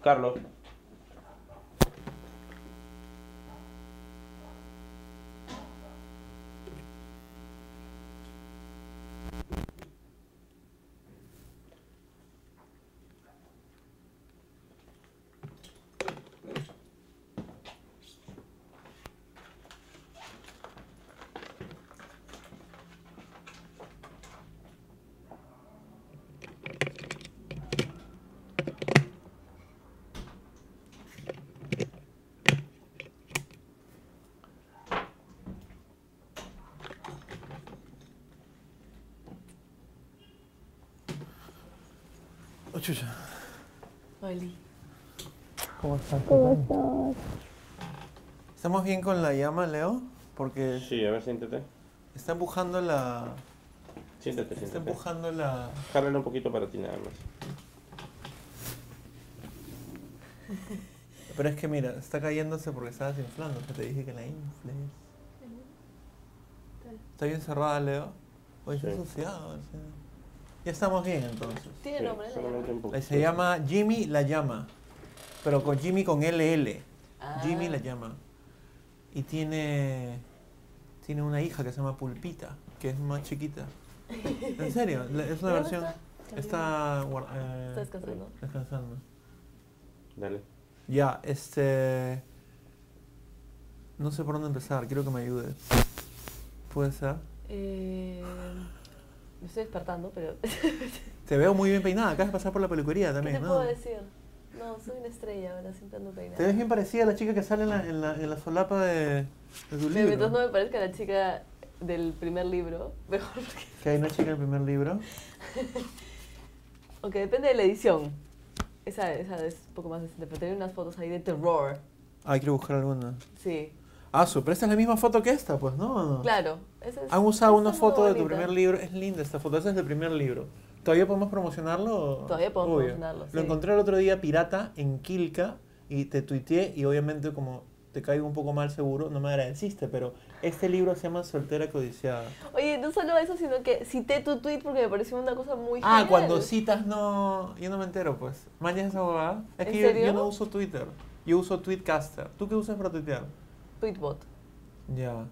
Carlos. Chucha. Oli. ¿Cómo estás? ¿Cómo estás? ¿Estamos bien con la llama, Leo? Porque Sí, a ver, siéntate. está empujando la... Siéntate, Está siéntate. empujando la... Jálalo un poquito para ti nada más. Pero es que mira, está cayéndose porque estabas inflando. que te dije que la infles. Está bien cerrada, Leo. Oye, está Sí. asociado. o sea. Ya estamos bien entonces. Tiene Sí, nombre. Eh, Se llama Jimmy la llama. Pero con Jimmy con LL. Ah. Jimmy la llama. Y tiene. Tiene una hija que se llama Pulpita, que es más chiquita. En serio, es una ¿Dónde versión. está? Eh, Está descansando. descansando. Dale. Ya, este. No sé por dónde empezar, quiero que me ayudes. ¿Puede ser? Eh, me estoy despertando, pero. Te veo muy bien peinada, acabas de pasar por la peluquería ¿Qué también, te ¿no? puedo decir? No, soy una estrella ahora, siempre ando peinada. Te ves bien parecida a la chica que sale en la, en la, en la solapa de, de tu libro. mientras no me parezca la chica del primer libro, mejor porque. Que hay una chica en el primer libro. Aunque depende de la edición. Esa, esa es un poco más decente, pero tenía unas fotos ahí de terror. Ah, quiero buscar alguna. Sí, Ah, su, pero esta es la misma foto que esta, pues, ¿no? claro. esa es- Han usado esa una es foto de tu primer libro. Es linda esta foto, esa es del primer libro. ¿Todavía podemos promocionarlo? Todavía podemos Obvio. promocionarlo, Lo sí. encontré el otro día pirata en Kilka y te tuiteé y obviamente como te caigo un poco mal seguro, no me agradeciste, pero este libro se llama Soltera Codiciada. Oye, no solo eso, sino que cité tu tweet porque me pareció una cosa muy Ah, genial. cuando citas no... Yo no me entero, pues. Mañana esa abogada. Es ¿En que yo, yo serio? no uso Twitter. Yo uso Tweetcaster. ¿Tú qué usas para tuitear? Tweetbot. Ya.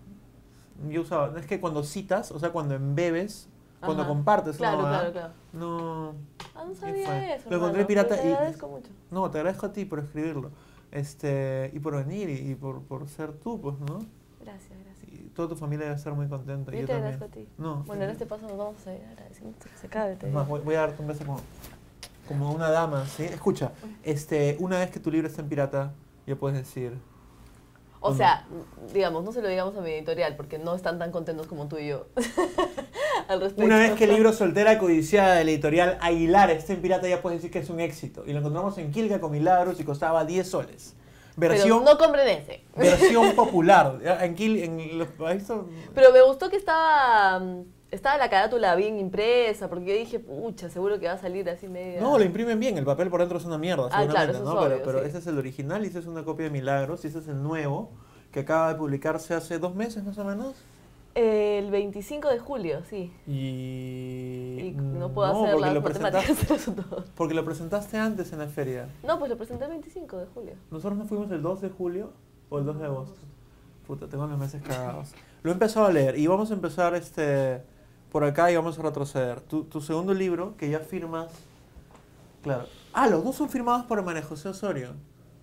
Yo usaba... Es que cuando citas, o sea, cuando embebes, cuando compartes Claro, abogada, claro, claro. No... Ah, no ¿Qué sabía eso. Lo encontré pirata Te y- agradezco mucho. No, te agradezco a ti por escribirlo. Este, y por venir y, y por, por ser tú, pues, ¿no? Gracias, gracias. Y toda tu familia debe estar muy contenta. Yo Yo, te también. agradezco a ti. No. Bueno, en este paso nos vamos a seguir agradeciendo que se acabe. te más, voy a darte un beso como, como una dama, ¿sí? Escucha, este, una vez que tu libro está en pirata, ya puedes decir... O sea, digamos, no se lo digamos a mi editorial porque no están tan contentos como tú y yo al respecto. Una vez que el libro Soltera Codiciada de la editorial Aguilar esté en pirata, ya puedes decir que es un éxito. Y lo encontramos en Kilga con Milagros y costaba 10 soles. Versión, Pero no compren ese. versión popular. En Kil, en los países... Pero me gustó que estaba, mm, estaba la carátula bien impresa porque yo dije, pucha, seguro que va a salir así media... No, lo imprimen bien, el papel por dentro es una mierda, Ah, claro, seguramente, eso es ¿no? pero obvio, pero sí. ese es el original y ese es una copia de Milagros y ese es el nuevo, que acaba de publicarse hace dos meses más o menos. El 25 de julio, sí. Y... Y no puedo hacer porque las lo, matemáticas porque lo presentaste antes en la feria. No, pues lo presenté el 25 de julio. Nosotros nos fuimos el 2 de julio o el 2 de agosto. Puta, tengo los meses cagados. Lo he empezado a leer y vamos a empezar este por acá y vamos a retroceder. Tu, tu segundo libro, que ya firmas... Claro. Ah, los dos son firmados por María José Osorio.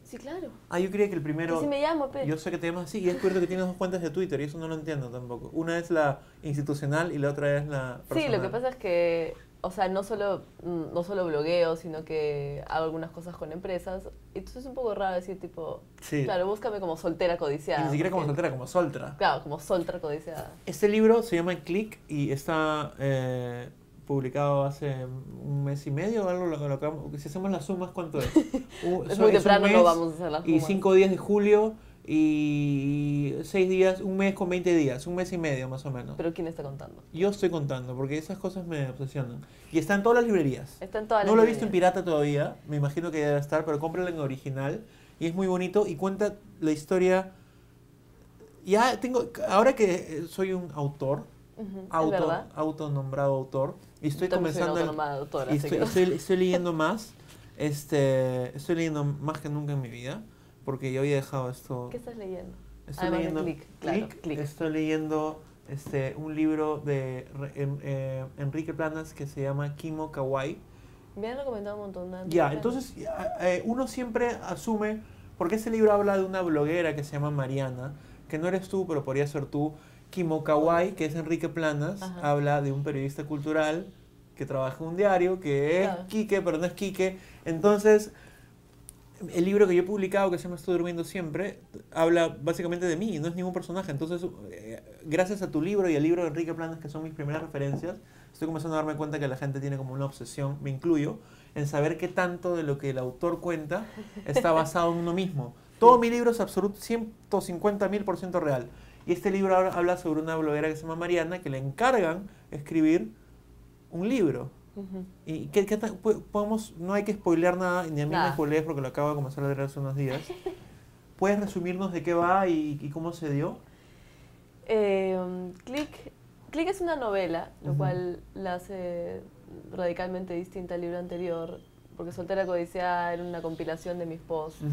Sí, claro. Ah, yo creía que el primero... Si me llamo, pe. Yo sé que te llamas así y he descubierto que tienes dos cuentas de Twitter y eso no lo entiendo tampoco. Una es la institucional y la otra es la Sí, personal. lo que pasa es que, o sea, no solo, mm, no solo blogueo, sino que hago algunas cosas con empresas. Entonces es un poco raro decir, tipo, Sí. claro, búscame como soltera y codiciada. ni siquiera como soltera, como soltra. Claro, como soltera codiciada. Este libro se llama Click y está eh, publicado hace un mes y medio o algo. Lo, lo acabamos- si hacemos las sumas, ¿cuánto es? Uh, Es muy temprano, no vamos a hacer las Y sumas. cinco días de julio y seis días, un mes con 20 días, un mes y medio más o menos. Pero ¿quién está contando? Yo estoy contando porque esas cosas me obsesionan. Y está en todas las librerías. Está en todas No las lo he visto en librerías. pirata todavía, me imagino que debe estar, pero cómpralo en original y es muy bonito y cuenta la historia. Ya tengo, ahora que eh, soy un autor, Ujú, es auto, autonombrado autor, y estoy Yo también soy una comenzando, doctora, y estoy, estoy- estoy leyendo más, Este, estoy leyendo más que nunca en mi vida, porque yo había dejado esto. ¿Qué estás leyendo? Estoy Además de leyendo Click, claro, Click, Click. Estoy leyendo este, un libro de eh, Enrique Planas que se llama Kimo Kawaii. Me han recomendado un montón de Ya, de- entonces eh, uno siempre asume, porque este libro habla de una bloguera que se llama Mariana, que no eres tú, pero podría ser tú. Kimo Kawaii, que es Enrique Planas, Ajá. habla de un periodista cultural que trabaja en un diario, que es Claro. Quique, pero no es Quique. Entonces, el libro que yo he publicado, que se llama Estoy durmiendo siempre, habla básicamente de mí, no es ningún personaje. Entonces, eh, gracias a tu libro y al libro de Enrique Planas, que son mis primeras referencias, estoy comenzando a darme cuenta que la gente tiene como una obsesión, me incluyo, en saber qué tanto de lo que el autor cuenta está basado en uno mismo. Todo mi libro es absoluto 150 mil por ciento real. Y este libro habla- habla sobre una bloguera que se llama Mariana, que le encargan escribir un libro. Ujú. ¿Y qué, qué podemos, no hay que spoilear nada, ni a mí me spoilees porque lo acabo de comenzar a leer hace unos días. ¿Puedes resumirnos de qué va y, y cómo se dio? Eh, Click, Click es una novela, lo Ujú. cual la hace radicalmente distinta al libro anterior, porque Soltera Codiciada era una compilación de mis posts,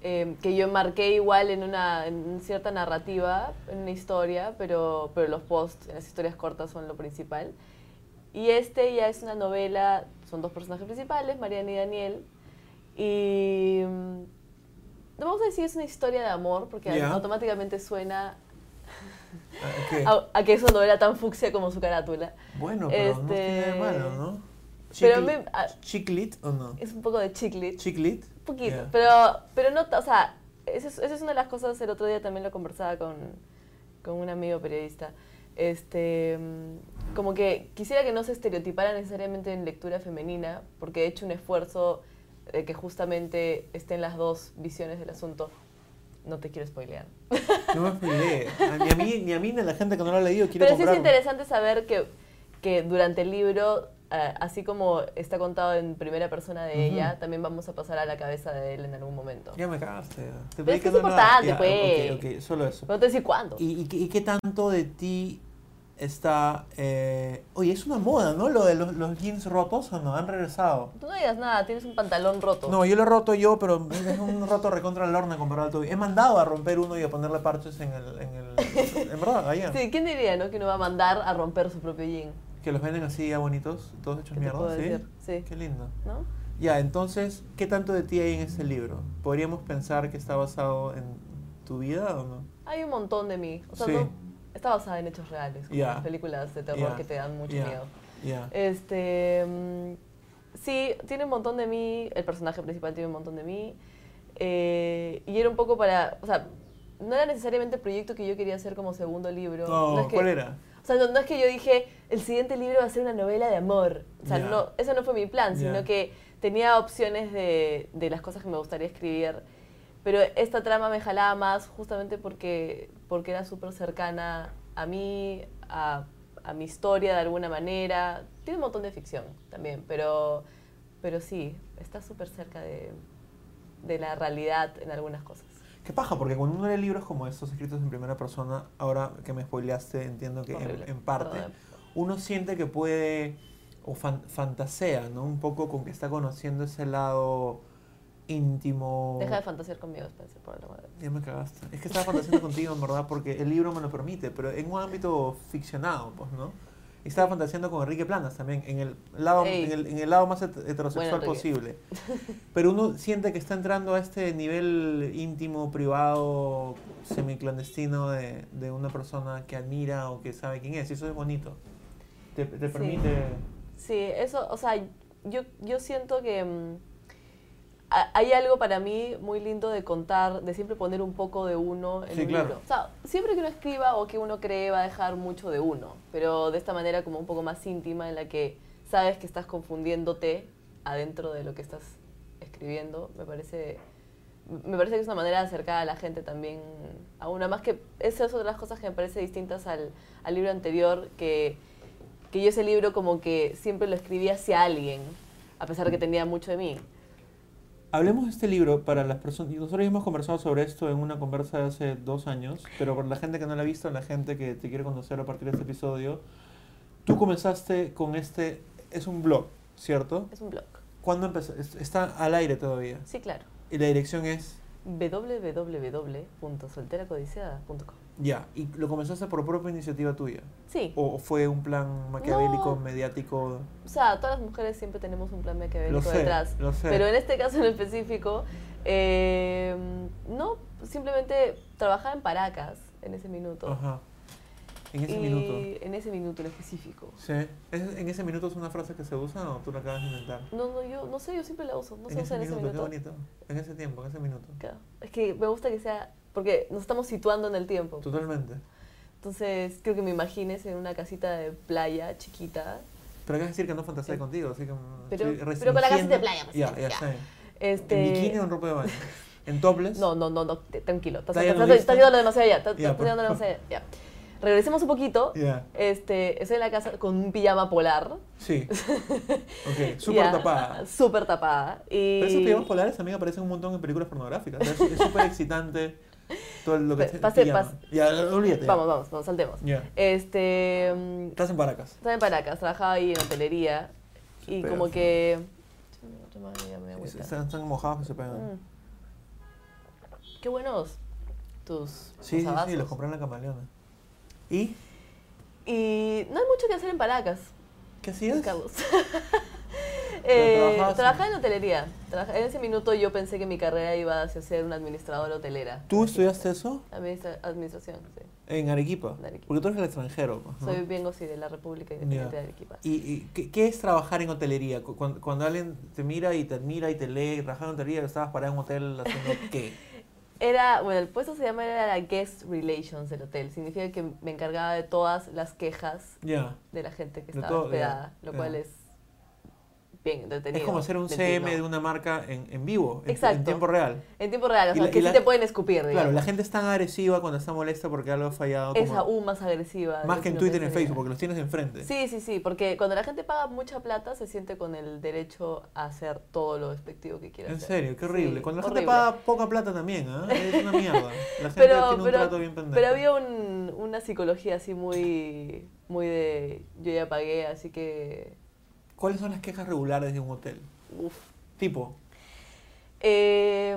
eh, que yo marqué igual en una en cierta narrativa, en una historia, pero, pero los posts, las historias cortas son lo principal. Y este ya es una novela, son dos personajes principales, Mariana y Daniel, y... mm, No vamos a decir es una historia de amor, porque Ya. automáticamente suena Ah, ¿qué? a, a que es una novela tan fucsia como su carátula. Bueno, pero no tiene Este- malo, ¿no? Pero me- ah- ¿Chicklit o no? Es un poco de chiclit. ¿Chicklit? Un poquito, Ya. pero, pero no, o sea, esa es, esa es una de las cosas, el otro día también lo conversaba con, con un amigo periodista. Este, mm, como que quisiera que no se estereotipara necesariamente en lectura femenina, porque he hecho un esfuerzo de que justamente estén las dos visiones del asunto. No te quiero spoilear. No me spoileé. Ni a mí ni a mí ni a la gente que no lo ha leído quiere Pero sí es interesante saber que, que durante el libro, eh, así como está contado en primera persona de Ujú. ella, también vamos a pasar a la cabeza de él en algún momento. Ya me cagaste. Te Pero es que es no importante, Ya, pues. Ok, ok, solo eso. No te voy a decir cuándo. ¿Y, y, y qué tanto de ti está... eh, Oye, es una moda, ¿no? Lo de los, los jeans rotos o no, han regresado. Tú no digas nada, tienes un pantalón roto. No, yo lo he roto yo, pero es un roto recontra la lorna comparado al tuyo. He mandado a romper uno y a ponerle parches en el... En, el, en verdad, ayer. Sí, ¿quién diría, no? Que uno va a mandar a romper su propio jean. Que los venden así ya bonitos, todos hechos ¿Qué te puedo mierda, ¿sí? decir? Sí. Qué lindo. ¿No? Ya, entonces, ¿qué tanto de ti hay en este libro? ¿Podríamos pensar que está basado en tu vida o no? Hay un montón de mí. O sea, Sí. no- está basada en hechos reales, como Ya. las películas de terror Ya. que te dan mucho Ya. miedo. Este. mm, sí, tiene un montón de mí. El personaje principal tiene un montón de mí. eh, y era un poco para. O sea, no era necesariamente el proyecto que yo quería hacer como segundo libro. No, es que- ¿cuál era? O sea, no, no es que yo dije, el siguiente libro va a ser una novela de amor. O sea, no, eso no fue mi plan, sino que tenía opciones de, de las cosas que me gustaría escribir. Pero esta trama me jalaba más justamente porque, porque era súper cercana a mí, a, a mi historia de alguna manera. Tiene un montón de ficción también, pero, pero sí, está súper cerca de, de la realidad en algunas cosas. Qué paja, porque cuando uno lee libros como estos escritos en primera persona, ahora que me spoileaste, entiendo que en, en parte, Perdón. uno siente que puede, o fan- fantasea, ¿no? Un poco con que está conociendo ese lado íntimo. Deja de fantasear conmigo, Spencer, por el amor de. Ya me cagaste. Es que estaba fantaseando contigo, en verdad, porque el libro me lo permite, pero en un ámbito ficcionado, pues, ¿no? Y estaba fantaseando con Enrique Planas también, en el lado, en el, en el lado más het- heterosexual Bueno, posible. Pero uno siente que está entrando a este nivel íntimo, privado, semiclandestino de, de una persona que admira o que sabe quién es. Y eso es bonito. Te, te Sí. permite... Sí, eso, o sea, yo, yo siento que mm, hay algo para mí muy lindo de contar, de siempre poner un poco de uno en Sí, un claro. libro. O sea, siempre que uno escriba o que uno cree va a dejar mucho de uno, pero de esta manera como un poco más íntima en la que sabes que estás confundiéndote adentro de lo que estás escribiendo, me parece me parece que es una manera de acercar a la gente también a una más que esa es otra de las cosas que me parece distintas al, al libro anterior que que yo ese libro como que siempre lo escribí hacia alguien, a pesar de que tenía mucho de mí. Hablemos de este libro para las personas. y Nosotros hemos conversado sobre esto en una conversa de hace dos años, pero para la gente que no lo ha visto, la gente que te quiere conocer a partir de este episodio, tú comenzaste con este. Es un blog, ¿cierto? Es un blog. ¿Cuándo empezó? Es- Está al aire todavía. Sí, claro. Y la dirección es. www.solteracodiciada.com Ya. ¿Y lo comenzaste por propia iniciativa tuya? Sí. ¿O fue un plan maquiavélico, No. mediático? O sea, todas las mujeres siempre tenemos un plan maquiavélico Lo sé, detrás. lo sé. Pero en este caso en específico, eh, no, simplemente trabajaba en Paracas en ese minuto. Ajá. En ese y minuto. En ese minuto en específico. Sí. ¿Es- ¿En ese minuto es una frase que se usa o tú la acabas de inventar? No, no, yo no sé, yo siempre la uso. No en se usa en ese minuto, qué minuto. bonito. En ese tiempo, en ese minuto. Claro. Es que me gusta que sea, porque nos estamos situando en el tiempo. Totalmente. Entonces, creo que me imagines en una casita de playa chiquita. Pero acabas de decir que no fantaseé Sí. contigo, así que. mm, Pero- pero con la casita de playa, pues, Ya, ya, ya. Este, ¿En bikini o en ropa de baño? ¿En topless? No, no, no, no, tranquilo. Estás, ¿Está ya estás, yéndolo demasiado ya. Estás, favor. demasiado ya. Regresemos un poquito. Ya. Este, estoy en la casa con un pijama polar. Sí. Ok, súper tapada. Súper tapada. Y... Pero esos pijamas polares también aparecen un montón en películas pornográficas. Es es súper excitante todo lo que pase- Ya, olvídate. Vamos, vamos, vamos, saltemos. Este, Estás en Paracas. estaba en Paracas, trabajaba ahí en hotelería. Y Súper. como que... Están, están mojados que se pegan. Mm. Qué buenos tus Sí, sí, los compré en la camaleona. ¿Y? Y no hay mucho que hacer en Paracas, ¿Qué hacías? Carlos. Eh, trabajabas en- trabajaba en hotelería. En ese minuto yo pensé que mi carrera iba hacia ser una administradora hotelera. ¿Tú estudiaste eso? Administra- administración, sí. En Arequipa. En Arequipa. Porque tú eres del extranjero. pues. Soy vengo sí de la República Independiente Ya. de Arequipa. ¿Y, y qué, qué es trabajar en hotelería? Cu- Cuando, cuando alguien te mira y te admira y te lee, trabajar en hotelería, estabas parado en un hotel haciendo qué? Era, bueno, el puesto se llama era la Guest Relations del hotel. Significa que me encargaba de todas las quejas de la gente que De estaba todo, hospedada, lo cual es bien. Es como hacer un CM de una marca en, en vivo, en- tiempo real. En tiempo real, o sea, la- que sí la- te pueden escupir, Claro, digamos. la gente es tan agresiva cuando está molesta porque algo ha fallado. Es como- aún más agresiva. más que en Twitter y en. Facebook, porque los tienes enfrente. Sí, sí, sí, porque cuando la gente paga mucha plata se siente con el derecho a hacer todo lo despectivo que quiera En hacer. serio, qué horrible. Sí, cuando la horrible. gente paga poca plata también, ¿ah? Es una mierda. La gente Pero, tiene un pero, trato bien pendejo. pero había un- una psicología así muy, muy de yo ya pagué, así que... ¿Cuáles son las quejas regulares de un hotel? Uf. Tipo, Eh,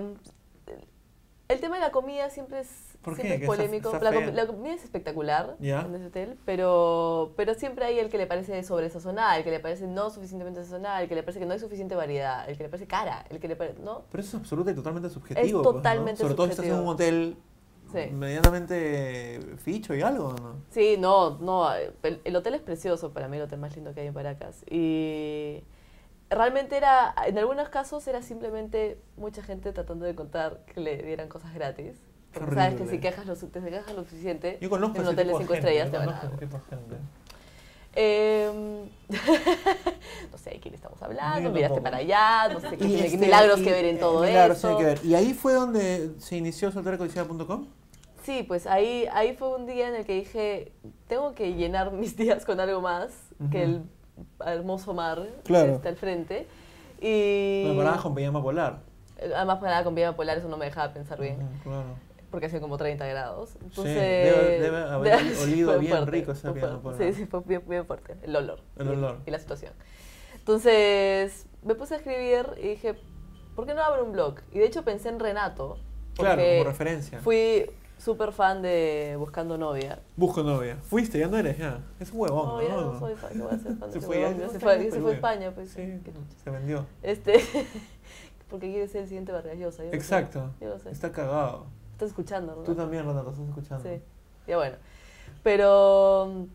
el tema de la comida siempre es, ¿Por qué? siempre es está- polémico. está la, comida es espectacular en ese hotel, pero, pero siempre hay el que le parece sobresazonada, el que le parece no suficientemente sazonada, el que le parece que no hay suficiente variedad, el que le parece cara, el que le parece... ¿no? pero eso es absoluta y totalmente subjetivo. pues, ¿no? totalmente Sobre todo si estás en un hotel Sí. medianamente ficho y algo, ¿no? Sí, no, no, el, el hotel es precioso, para mí el hotel más lindo que hay en Paracas. Y realmente era, en algunos casos era simplemente mucha gente tratando de contar que le dieran cosas gratis. Porque sabes que si quejas lo, te quejas lo suficiente, Yo conozco en un hotel de tipo cinco gente, estrellas yo te van a. Em, no sé de quién estamos hablando, Yo miraste para allá, no sé qué este, milagros y, que ver en eh, todo milagros eso. que ver. Y ahí fue donde se inició solteracodiciada.com. Sí, pues ahí, ahí fue un día en el que dije, tengo que llenar mis días con algo más que el hermoso mar Claro. que está al frente. Y Me paraba con pijama polar. además parada con pijama polar, eso no me dejaba pensar bien, Ujú, claro. porque hacía como 30 grados. Entonces, debe- debe haber sí, olido bien fuerte, rico ese pijama polar. Sí, sí, fue bien, bien fuerte, el olor. El y- olor. Y la situación. Entonces, me puse a escribir y dije, ¿por qué no abro un blog? Y de hecho pensé en Renato. Claro, como referencia. Fui súper fan de Buscando Novia. Busco novia. Fuiste, ya no eres ya. Es un huevón, No, ¿no? ya no soy fan, ¿qué voy a ser fan de Se fue, ya se fue, se fue a. España, pues. Sí, se vendió. Este, porque quiere ser el siguiente Vargas Llosa. yo lo sé, Exacto. Yo sé. Está cagado. Estás escuchando, ¿no? Tú también, Renato, estás escuchando. Sí, ya bueno. Pero,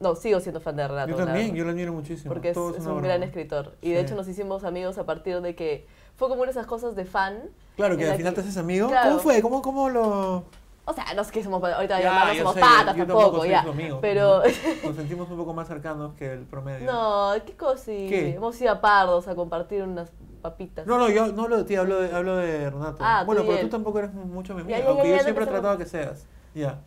no, sigo siendo fan de Renato. Yo también, yo lo admiro muchísimo. Porque es, es un broma. gran escritor. Y de Sí. hecho nos hicimos amigos a partir de que fue como una de esas cosas de fan. Claro, que al final que- te haces amigo. Claro. ¿Cómo fue? ¿Cómo, cómo lo...? O sea, no es que somos, ahorita Ya, no somos sé, patas yo tampoco, ya. Pero, ¿no? Nos sentimos un poco más cercanos que el promedio. no, qué cosa. ¿Qué? Hemos ido a Pardos a compartir unas papitas. No, no, yo no hablo de ti, hablo de, hablo de Renato. Ah, bueno, pero tú tampoco eres mucho mi ya, aunque yo siempre he tratado que seas. Ya.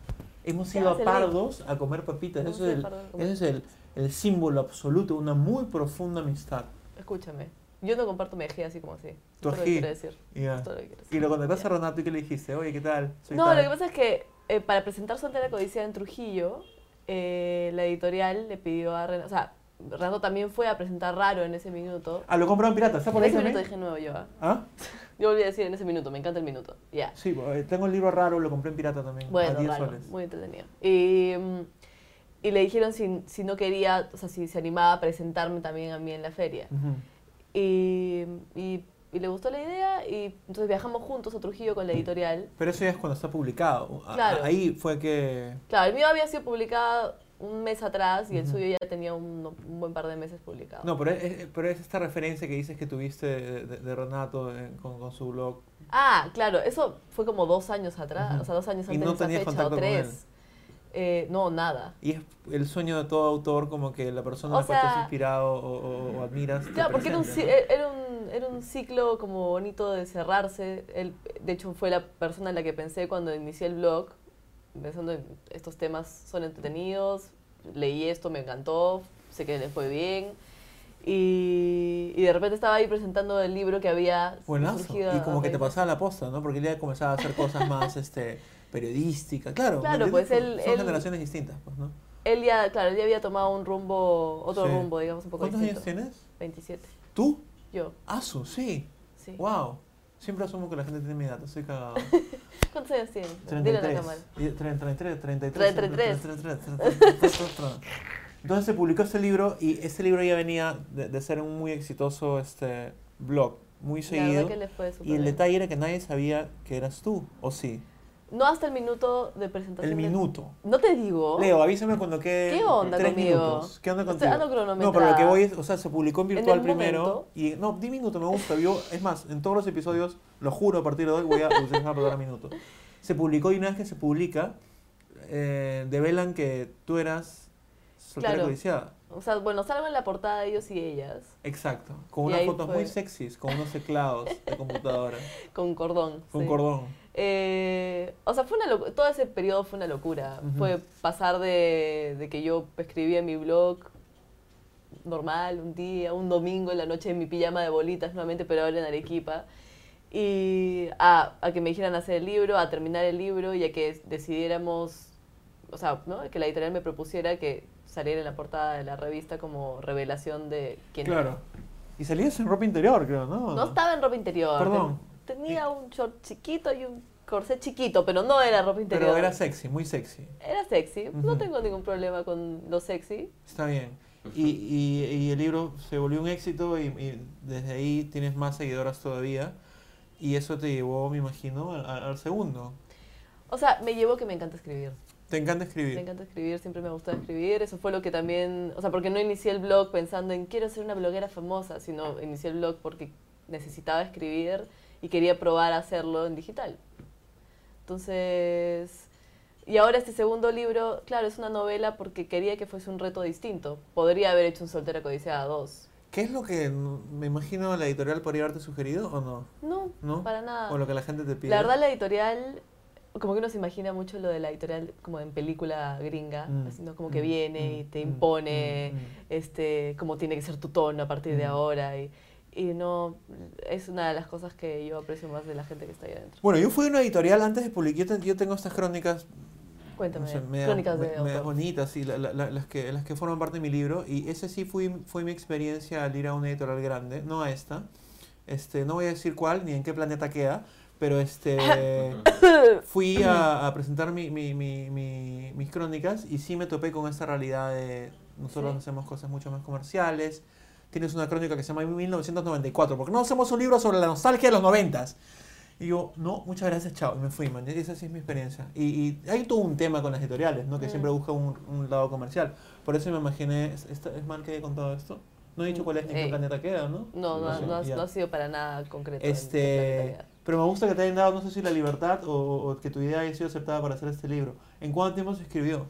Hemos ido a. Pardos a comer papitas. Eso es, el, ese es el, el símbolo absoluto de una muy profunda amistad. Escúchame, yo no comparto mi ají así como así. Tu es lo que ají. quiero decir. Lo que quiero decir. Y lo contactaste a Renato y ¿qué le dijiste? Oye, ¿qué tal? Soy No, tal. lo que pasa es que eh, para presentar Soltera Codicia en Trujillo, eh, la editorial le pidió a Renato, o sea, Renato también fue a presentar Raro en ese minuto. Ah, lo compraron pirata, ¿está por en ese minuto dije nuevo yo. ¿ah? ¿Ah? Yo volví a decir en ese minuto, me encanta el minuto. Ya. Sí, eh, tengo el libro raro, lo compré en pirata también. a Bueno, 10 raro, soles. muy entretenido. Y, mm, y le dijeron si, si no quería, o sea, si se animaba a presentarme también a mí en la feria. Ujú. Y, y, y le gustó la idea y entonces viajamos juntos a Trujillo con la editorial. Pero eso ya es cuando está publicado. Claro. Ahí fue que... Claro, el mío había sido publicado un mes atrás y el suyo ya tenía un, un buen par de meses publicado. No, pero es, pero es esta referencia que dices que tuviste de, de- de Renato en- con, con su blog. Ah, claro, eso fue como dos años atrás, o sea, dos años ¿Y antes no de esa fecha, o con él? Eh, no, nada. Y es el sueño de todo autor, como que la persona en la cual inspirado o, o- o admiras. Claro, porque era un, ¿no? era, un, era un ciclo como bonito de cerrarse. Él, de hecho, fue la persona en la que pensé cuando inicié el blog, pensando en estos temas son entretenidos, leí esto, me encantó, sé que le fue bien. Y, y de repente estaba ahí presentando el libro que había Buenazo. surgido. Y como a que te pasaba la posta, ¿no? Porque él ya comenzaba a hacer cosas más este, periodísticas. Claro, ¿me Claro, pues él- Son él- generaciones distintas, pues, ¿no? Él ya, claro, él ya había tomado un rumbo, otro Sí. rumbo, digamos, un poco ¿Cuántos distinto. años tienes? 27. ¿Tú? Yo, Asu, sí. sí. Wow. Siempre asumo que la gente tiene mi edad, estoy cagado. ¿Cuántos años tienes? Dile a la 33. cámara. Y 33, 33. 33. 33. Entonces se publicó este libro y este libro ya venía de, de ser un muy exitoso este blog, muy La seguido. verdad que le fue Y el bien. detalle era que nadie sabía que eras tú, ¿o sí? No hasta el minuto de presentación. El del- minuto. No te digo. Leo, avísame cuando quede ¿Qué onda tres conmigo? minutos. ¿Qué onda Estoy contigo? cronometrada. No, pero lo que voy es, o sea, se publicó en En virtual el primero. momento. Y no, di minuto, me gusta. Yo, es más, en todos los episodios, lo juro, a partir de hoy voy a utilizar la palabra minuto. Se publicó y una vez que se publica, eh, develan que tú eras soltera Claro. codiciada. O sea, bueno, salgo en la portada de ellos y ellas, Exacto. Con Y unas fotos fue. muy sexys, con unos teclados de computadora, con cordón. con sí. cordón. Eh, o sea, fue una todo ese periodo fue una locura. Fue pasar de, de que yo escribía en mi blog normal, un día, un domingo en la noche en mi pijama de bolitas nuevamente, pero ahora en Arequipa, y a, a que me dijeran hacer el libro, a terminar el libro y a que decidiéramos, o sea, ¿no? que la editorial me propusiera que saliera en la portada de la revista como revelación de quién era. Claro. Y salías en ropa interior, creo, ¿no? No estaba en ropa interior. Perdón. ten- Tenía un short chiquito y un corset chiquito, pero no era ropa interior. Pero era sexy, muy sexy. Era sexy. No tengo ningún problema con lo sexy. Está bien. Y, y, y el libro se volvió un éxito y, y desde ahí tienes más seguidoras todavía. Y eso te llevó, me imagino, al, al- al segundo. O sea, me llevó que me encanta escribir. Te encanta escribir. Me encanta escribir, siempre me ha gustado escribir. Eso fue lo que también. O sea, porque no inicié el blog pensando en quiero ser una bloguera famosa, sino inicié el blog porque necesitaba escribir y quería probar a hacerlo en digital. Entonces. Y ahora este segundo libro, claro, es una novela porque quería que fuese un reto distinto. Podría haber hecho un Soltera Codiciada 2. ¿Qué es lo que me imagino la editorial podría haberte sugerido o no? No, ¿No? para nada. O lo que la gente te pide. La verdad, la editorial, como que uno se imagina mucho lo de la editorial como en película gringa, Mm, así, ¿no? como que mm, viene y mm, te mm, impone, mm, mm. este, cómo tiene que ser tu tono a partir de ahora. Y, y no, es una de las cosas que yo aprecio más de la gente que está ahí adentro. Bueno, yo fui a una editorial antes de publicar. Yo, yo tengo estas crónicas Cuéntame, no sé, crónicas de me- bonitas, sí, la- la- la- las, que, las que forman parte de mi libro. Y ese sí fue, fue mi experiencia al ir a una editorial grande, no a esta. Este, no voy a decir cuál ni en qué planeta queda, pero este fui a, a presentar mi, mi- mi- mi- mis crónicas y sí me topé con esta realidad de nosotros Sí. hacemos cosas mucho más comerciales. Tienes una crónica que se llama 1994, porque no hacemos un libro sobre la nostalgia de los noventas. Y yo, no, muchas gracias, chao. Y me fui, man. Esa sí es mi experiencia. Y, y hay todo un tema con las editoriales, ¿no? Que Mm. siempre buscan un, un lado comercial. Por eso me imaginé, ¿es, es mal que he contado esto? No he dicho cuál es ni en qué Ey. planeta queda, ¿no? No, no, no, ha- ya. no ha sido para nada concreto. en Este, Planeta pero me gusta que te hayan dado, no sé si la libertad o, o que tu idea haya sido aceptada para hacer este libro. ¿En cuánto tiempo se escribió?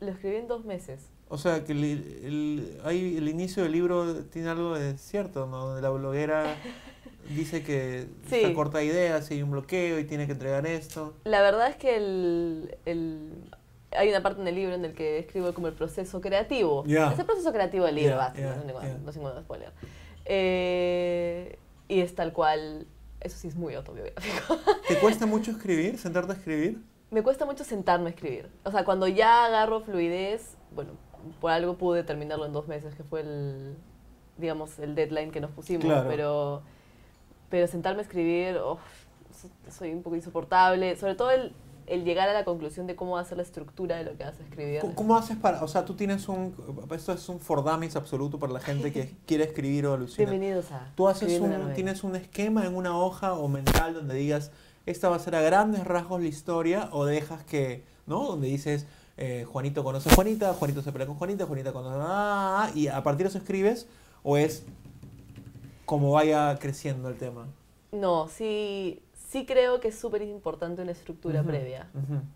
Lo escribí en dos meses. O sea, que el, el, hay- el inicio del libro tiene algo de cierto, ¿no? La bloguera dice que Sí. está corta de ideas y hay un bloqueo y tiene que entregar esto. La verdad es que el, el- hay una parte en el libro en el que escribo como el proceso creativo. Ya. Es el proceso creativo del libro, basta, ya, no, no spoiler. Eh, y es tal cual, eso sí es muy autobiográfico. ¿Te cuesta mucho escribir, sentarte a escribir? Me cuesta mucho sentarme a escribir. O sea, cuando ya agarro fluidez, bueno, por algo pude terminarlo en dos meses, que fue el, digamos, el deadline que nos pusimos. Claro. Pero, pero sentarme a escribir, so- soy un poco insoportable. Sobre todo el, el llegar a la conclusión de cómo va a ser la estructura de lo que vas a escribir. ¿Cómo- ¿Cómo haces para, o sea, tú tienes un, esto es un for dummies absoluto para la gente que quiere escribir o alucinar. Bienvenidos a... Tú haces un, tienes un esquema en una hoja o mental donde digas, esta va a ser a grandes rasgos la historia, o dejas que, ¿no? Donde dices, eh, Juanito conoce a Juanita, Juanito se pelea con Juanita, Juanita conoce a... y a partir de eso escribes, o es como vaya creciendo el tema. No, sí, sí creo que es súper importante una estructura previa.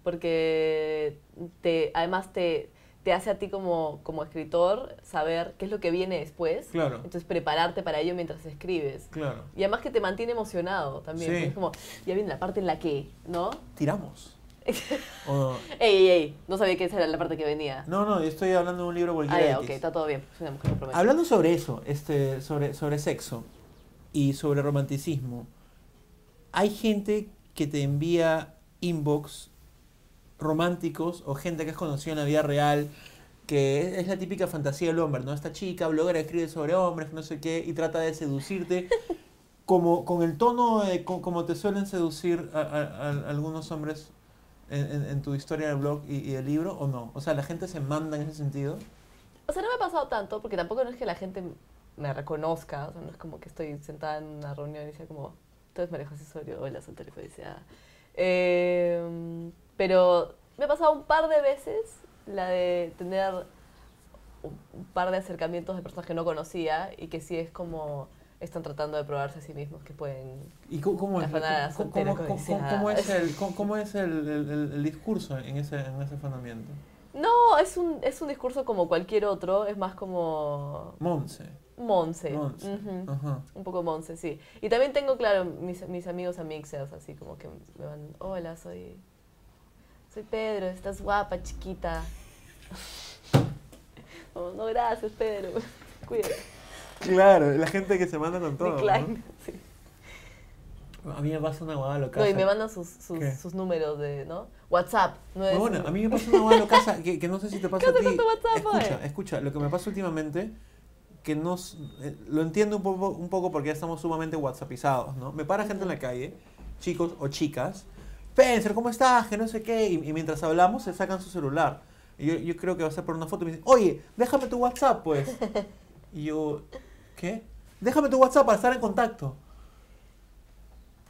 porque te, además te, te hace a ti como, como escritor saber qué es lo que viene después. Claro. Entonces prepararte para ello mientras escribes. Claro. Y además que te mantiene emocionado también. Sí. Es como, ya viene la parte en la que, ¿no? Tiramos. Ey, ey, ey, no sabía que esa era la parte que venía. No, no, yo estoy hablando de un libro ah, cualquiera. ya, X. ok, está todo bien. Una mujer. Hablando sobre eso, este, sobre, sobre sexo y sobre romanticismo, hay gente que te envía inbox románticos o gente que has conocido en la vida real que es, la típica fantasía del hombre, ¿no? Esta chica bloguera escribe sobre hombres, no sé qué, y trata de seducirte como con el tono de como te suelen seducir a, a- a algunos hombres en, en- en tu historia del blog y, y del libro, ¿o no? O sea, la gente se manda en ese sentido. O sea, no me ha pasado tanto, porque tampoco no es que la gente me reconozca, o sea, no es como que estoy sentada en una reunión y sea como, eres María José Osorio, hola, soy Felicidad. Eh, pero me ha pasado un par de veces la de tener un par de acercamientos de personas que no conocía y que sí es como están tratando de probarse a sí mismos que pueden... ¿Y cómo, cómo es, cómo- cómo- es el, cómo, cómo es el, el- discurso en ese, en ese fundamento? No, es un, es un discurso como cualquier otro, es más como Monse. Monse. Un poco Monse, sí. Y también tengo, claro, mis, mis amigos amixers, así como que me van, hola, soy, soy Pedro, estás guapa, chiquita. Oh, no, gracias, Pedro. Cuídate. Claro, la gente que se manda con todo. Decline. Sí. ¿no? A mí me pasa una guada loca. No, y me mandan sus, sus, ¿Qué? sus números de, ¿no? WhatsApp. No es, Bueno, a mí me pasa una guada loca que, que no sé si te pasa a ¿Qué ti. con tu WhatsApp, escucha, oye? escucha, lo que me pasa últimamente, que no eh, lo entiendo un poco, un poco porque ya estamos sumamente whatsappizados, ¿no? Me para gente en la calle, chicos o chicas, Spencer, ¿cómo estás? Que no sé qué, y, y mientras hablamos se sacan su celular. Y yo, yo creo que va a ser por una foto y me dicen, oye, déjame tu WhatsApp, pues. Y yo, ¿qué? Déjame tu WhatsApp para estar en contacto.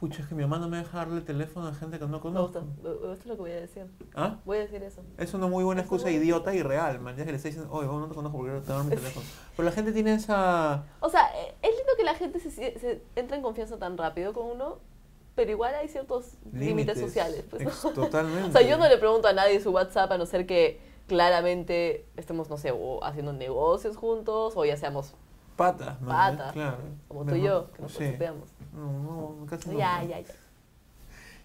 Pucha, es que mi mamá no me deja darle teléfono a gente que no Me conozco. gusta. Esto es lo que voy a decir. ¿Ah? Voy a decir eso. Es una muy buena excusa idiota y real, man. Ya que le está diciendo, oye, no te conozco porque te dar mi teléfono. Pero la gente tiene esa... O sea, eh, es lindo que la gente se, se entre en confianza tan rápido con uno, pero igual hay ciertos límites, sociales. Pues, Totalmente. O sea, yo no le pregunto a nadie su WhatsApp a no ser que claramente estemos, no sé, o haciendo negocios juntos o ya seamos Patas, man. Patas, Claro. como tú y yo, que nos sí. veamos. No, no, casi no. Ya, ya, ya.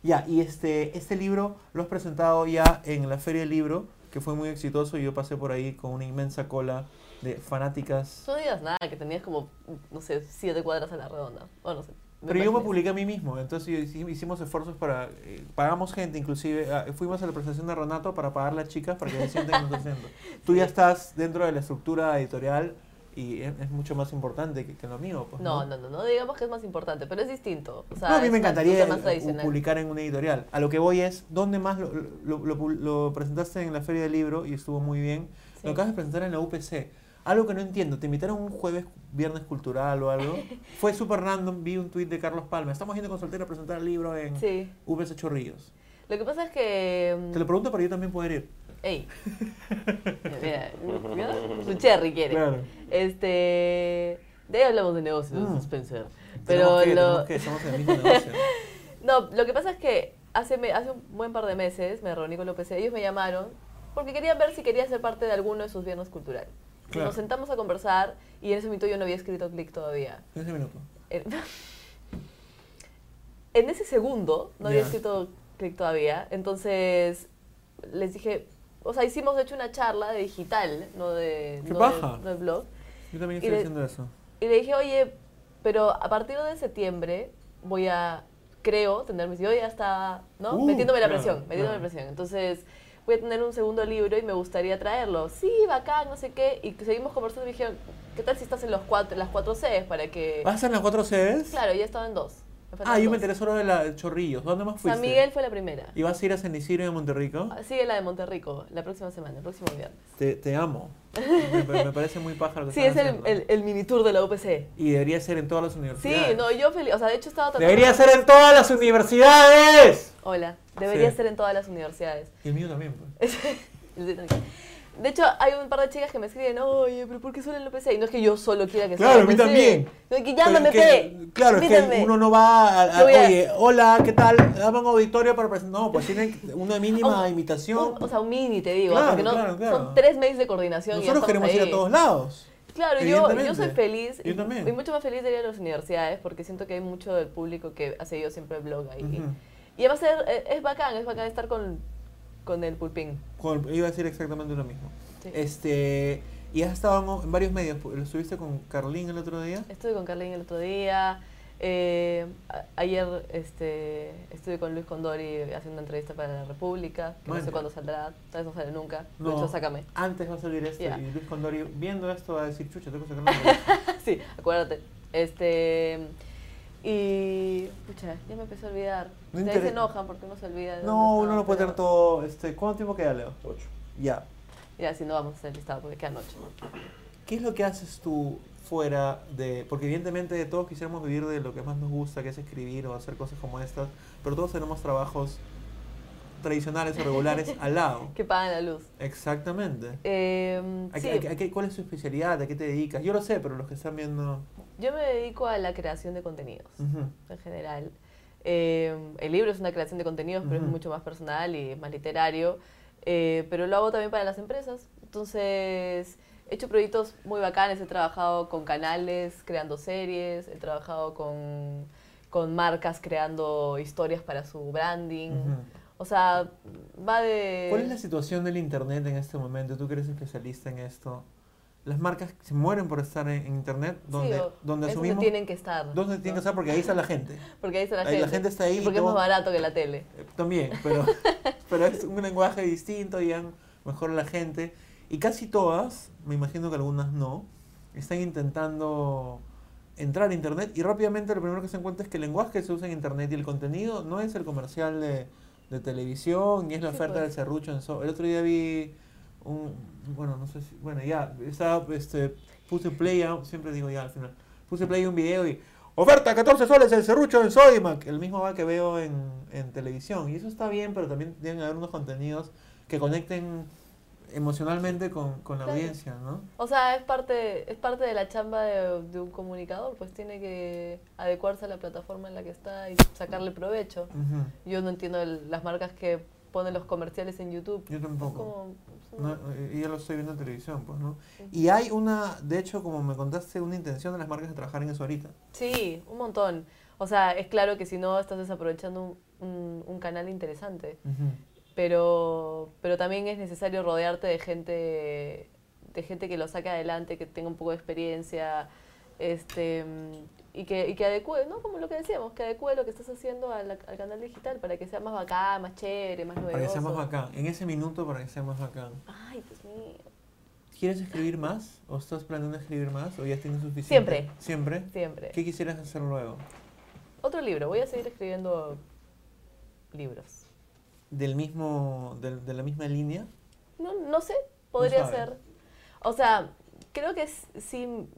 Ya, y este, este libro lo has presentado ya en la Feria del Libro, que fue muy exitoso. y Yo pasé por ahí con una inmensa cola de fanáticas. No digas nada, que tenías como, no sé, siete cuadras a la redonda. O no sé. Pero yo me publiqué a mí mismo, entonces hici- hicimos esfuerzos para... eh, pagamos gente, inclusive. ah, fuimos a la presentación de Renato para pagar las chicas para que se sientan en nuestro centro. Tú ya estás dentro de la estructura editorial y es, es mucho más importante que, que lo mío. Pues, No, no, no, no digamos que es más importante, pero es distinto. O sea, No, a mí me encantaría más publicar en una editorial. A lo que voy es, ¿dónde más lo, lo- lo lo presentaste en la Feria del Libro y estuvo muy bien? Sí. Lo acabas de presentar en la UPC. Algo que no entiendo, ¿te invitaron un jueves, viernes cultural o algo? Fue súper random, vi un tuit de Carlos Palma. Estamos yendo con Soltero a presentar el libro en Sí. UPC Chorrillos. Lo que pasa es que... mm, Te lo pregunto para yo también poder ir. Ey. Mira, mira, su cherry quiere. Claro. Este. De ahí hablamos de negocios, Mm. Spencer. Pero que, lo. que, estamos en el mismo negocio. No, lo que pasa es que hace, me- hace un buen par de meses me reuní con López. Ellos me llamaron porque querían ver si quería ser parte de alguno de sus viernes culturales. Claro. Nos sentamos a conversar y en ese momento yo no había escrito clic todavía. 15 minutos. En, en ese segundo no había escrito clic todavía, entonces les dije, o sea, hicimos de hecho una charla de digital, no de, ¡Qué no paja! de, blog. Yo también estoy haciendo eso. Y le dije, oye, pero a partir de septiembre voy a, creo, tener mis... Yo ya estaba, ¿no? Uh, metiéndome la presión, metiéndome claro. la presión. Entonces, voy a tener un segundo libro y me gustaría traerlo. Sí, bacán, no sé qué. Y seguimos conversando y me dijeron, ¿qué tal si estás en los cuatro, las cuatro Cs para que... ¿Vas en las cuatro sedes? Claro, ya he estado en dos. Ah, yo me enteré solo de la de Chorrillos. ¿Dónde más fuiste? San Miguel fue la primera. ¿Y vas a ir a San Isidro y a Monterrico? Ah, Sigue la de Monterrico, la próxima semana, el próximo viernes. Te, te amo. Me, parece muy pájaro que Sí, es están el, haciendo. el, el mini tour de la UPC. Y debería ser en todas las Sí, universidades. no, yo feliz. O sea, de hecho estaba tratando... ¡Debería ser en todas las universidades! Hola, debería Sí. ser en todas las universidades. Y el mío también. pues. De hecho, hay un par de chicas que me escriben, oye, pero ¿por qué solo en la UPC? Y no es que yo solo quiera que sea Claro, en a mí también. No, es que llámame. Claro, es que uno no va a, a- a- oye, hola, ¿qué tal? Dame un auditorio para presentar. No, pues tienen una mínima Un- invitación. Un- o sea, un mini, te digo, Claro, porque no, claro, claro. son tres meses de coordinación y Nosotros estamos queremos ir ahí. a todos lados. Claro, yo, yo soy feliz Yo y, también. y mucho más feliz de ir a las universidades porque siento que hay mucho del público que ha seguido siempre el blog ahí. Y además es, es bacán, es bacán estar con, con el pulpín. Con- iba a decir exactamente lo mismo. Sí. Este, y has estado en, varios medios. ¿Lo estuviste con Carlín el otro día? Estuve con Carlín el otro día. eh, ayer este, estuve con Luis Condori haciendo una entrevista para la República, que no sé cuándo saldrá, tal vez no sale nunca. No. De hecho, sácame. Antes va a salir esto y Luis Condori viendo esto va a decir, chucha, tengo que sacar una entrevista". sí, acuérdate. Este. Y. Pucha, ya me empecé a olvidar. No Ustedes se enojan porque uno se olvida. de No, uno no puede tener todo. Este, ¿Cuánto tiempo queda, Leo? Ocho. Ya. Ya, si no vamos a hacer listado porque queda noche. ¿Qué es lo que haces tú fuera de.? Porque evidentemente todos quisiéramos vivir de lo que más nos gusta, que es escribir o hacer cosas como estas, pero todos tenemos trabajos tradicionales o regulares al lado. Que pagan la luz. Exactamente. Eh, ¿A sí, qué- a ¿Cuál es tu especialidad? ¿A qué te dedicas? Yo lo sé, pero los que están viendo. yo me dedico a la creación de contenidos. Ujú. en general. Eh, el libro es una creación de contenidos, pero es mucho más personal y más literario. Eh, pero lo hago también para las empresas. Entonces, he hecho proyectos muy bacanes. He trabajado con canales creando series, he trabajado con, con marcas creando historias para su branding. O sea, va de... ¿Cuál es la situación del Internet en este momento? Tú que eres especialista en esto. Las marcas se mueren por estar en, en Internet, Sí, donde, o- donde es donde asumimos... tienen que estar. ¿Dónde ¿no? tienen que estar? Porque ahí está la gente. Porque ahí está la Ahí gente. la gente está ahí Y porque es todo- más barato que la tele. Eh, También, pero, pero es un lenguaje distinto y mejor la gente. Y casi todas, me imagino que algunas no, están intentando entrar a Internet y rápidamente lo primero que se encuentra es que el lenguaje que se usa en Internet y el contenido no es el comercial de, de televisión ni es la Sí, oferta pues. del serrucho en so El otro día vi un, bueno, no sé si, bueno, ya, estaba, este, puse play, a- siempre digo ya al final, puse play a un video y Oferta 14 soles el serrucho en Sodimac. El mismo va que veo en, en televisión. Y eso está bien, pero también tienen que haber unos contenidos que conecten emocionalmente con, con la Claro. audiencia, ¿no? O sea, es parte, es parte de la chamba de, de un comunicador, pues tiene que adecuarse a la plataforma en la que está y sacarle provecho. Ujú. Yo no entiendo el- las marcas que ponen los comerciales en YouTube. Yo Es tampoco. como- es No, eh, y ya lo estoy viendo en televisión, pues, ¿no? Y hay una, de hecho, como me contaste, una intención de las marcas de trabajar en eso ahorita. Sí, un montón. O sea, es claro que si no estás desaprovechando un, un- un canal interesante. Pero, pero también es necesario rodearte de gente, de gente que lo saque adelante, que tenga un poco de experiencia, este, y que, y que adecue, ¿no? Como lo que decíamos, que adecue lo que estás haciendo al, al canal digital para que sea más bacán, más chévere, más novedoso. Para que sea más bacán. En ese minuto, para que sea más bacán. Ay, Dios mío. ¿Quieres escribir más? ¿O estás planeando escribir más? ¿O ya tienes suficiente? Siempre. ¿Siempre? Siempre. ¿Qué quisieras hacer luego? Otro libro, voy a seguir escribiendo libros. ¿Del mismo, del- de la misma línea? No, no sé, podría ser. O sea, creo que sí,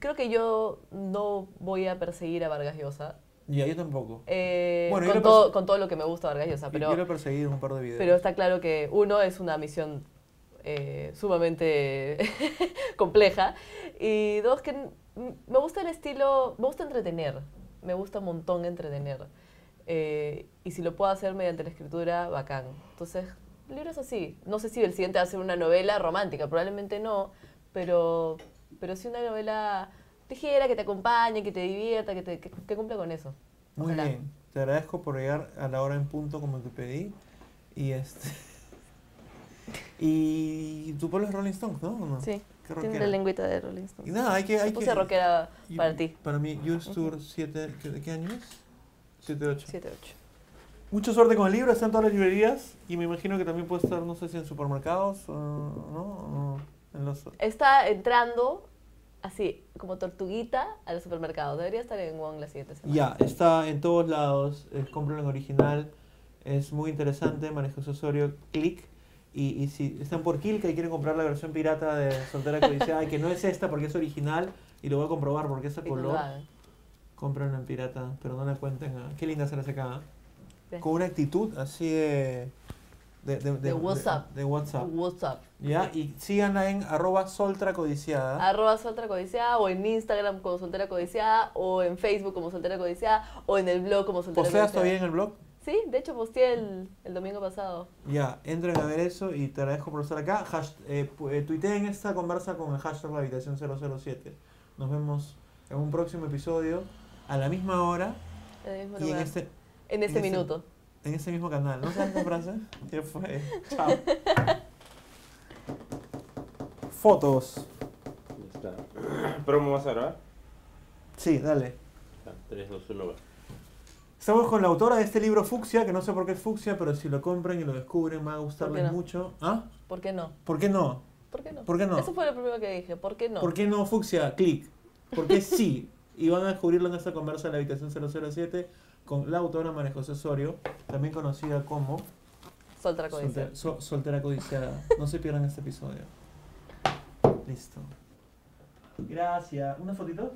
creo que yo no voy a perseguir a Vargas Llosa. Ya, yo tampoco. eh, Bueno, yo con, lo todo, con todo lo que me gusta Vargas Llosa, Yo- pero, yo lo he perseguido en un par de videos. pero está claro que uno es una misión eh, sumamente compleja y dos que me gusta el estilo, me gusta entretener, me gusta un montón entretener. Eh, y si lo puedo hacer mediante la escritura, bacán. Entonces, libros así. No sé si el siguiente va a ser una novela romántica, probablemente no, pero, pero sí una novela ligera, que te acompañe, que te divierta, que, te, que, que cumpla con eso. Muy Ojalá. bien. Te agradezco por llegar a la hora en punto como te pedí. Y este. y tu pueblo es Rolling Stones, ¿no? ¿O no? Sí, tiene la lengüita de Rolling Y Stones. nada, hay que. Hay puse que rockera y- para ti. Para mí, Youth Tour 7. ¿qué- ¿De qué año es? 7, 8. 7-8. Mucha suerte con el libro, está en todas las librerías y me imagino que también puede estar, no sé si en supermercados o no, o en los... Está entrando así, como tortuguita a los supermercados. Debería estar en Wong la siguiente semana. Ya, está en todos lados, eh, cómpralo en original, es muy interesante, Manejo Osorio, clic. Y, y si están por Kilka y quieren comprar la versión pirata de Soltera Codiciada, que no es esta porque es original, y lo voy a comprobar porque que lo color, hagan. compren en pirata, pero no la cuenten. a- Qué linda será acá. De- Con una actitud así de... De, De WhatsApp. De, WhatsApp. WhatsApp. Ya, y síganla en arroba soltra codiciada. Arroba soltera codiciada o en Instagram como soltera codiciada o en Facebook como soltera codiciada o en el blog como soltera ¿Posteas codiciada. todavía en el blog? Sí, de hecho posteé el, el domingo pasado. Ya, entren a ver eso y te agradezco por estar acá. Hash, eh, eh, tuiteen esta conversa con el hashtag la habitación 007. Nos vemos en un próximo episodio a la misma hora En el mismo y en lugar. este, en este en este- minuto. En este mismo canal. ¿No sabes esta frase? ¿Qué fue? Chao. Fotos. Ya está. ¿Promo vas a grabar? Sí, dale. Ya, 3, 2, 1, va. Estamos con la autora de este libro Fucsia, que no sé por qué es Fucsia, pero si lo compran y lo descubren va a gustarles no? mucho. ¿Ah? ¿Por qué no? ¿Por qué no? ¿Por qué no? ¿Por qué no? Eso fue lo primero que dije. ¿Por qué no? ¿Por qué no fucsia? Clic. Porque sí. Y van a descubrirlo en esta conversa de la habitación 007 con la autora María José Osorio, también conocida como Soltera codiciada. Soltera, so- soltera codiciada. No se pierdan este episodio. Listo. Gracias. ¿Una fotito?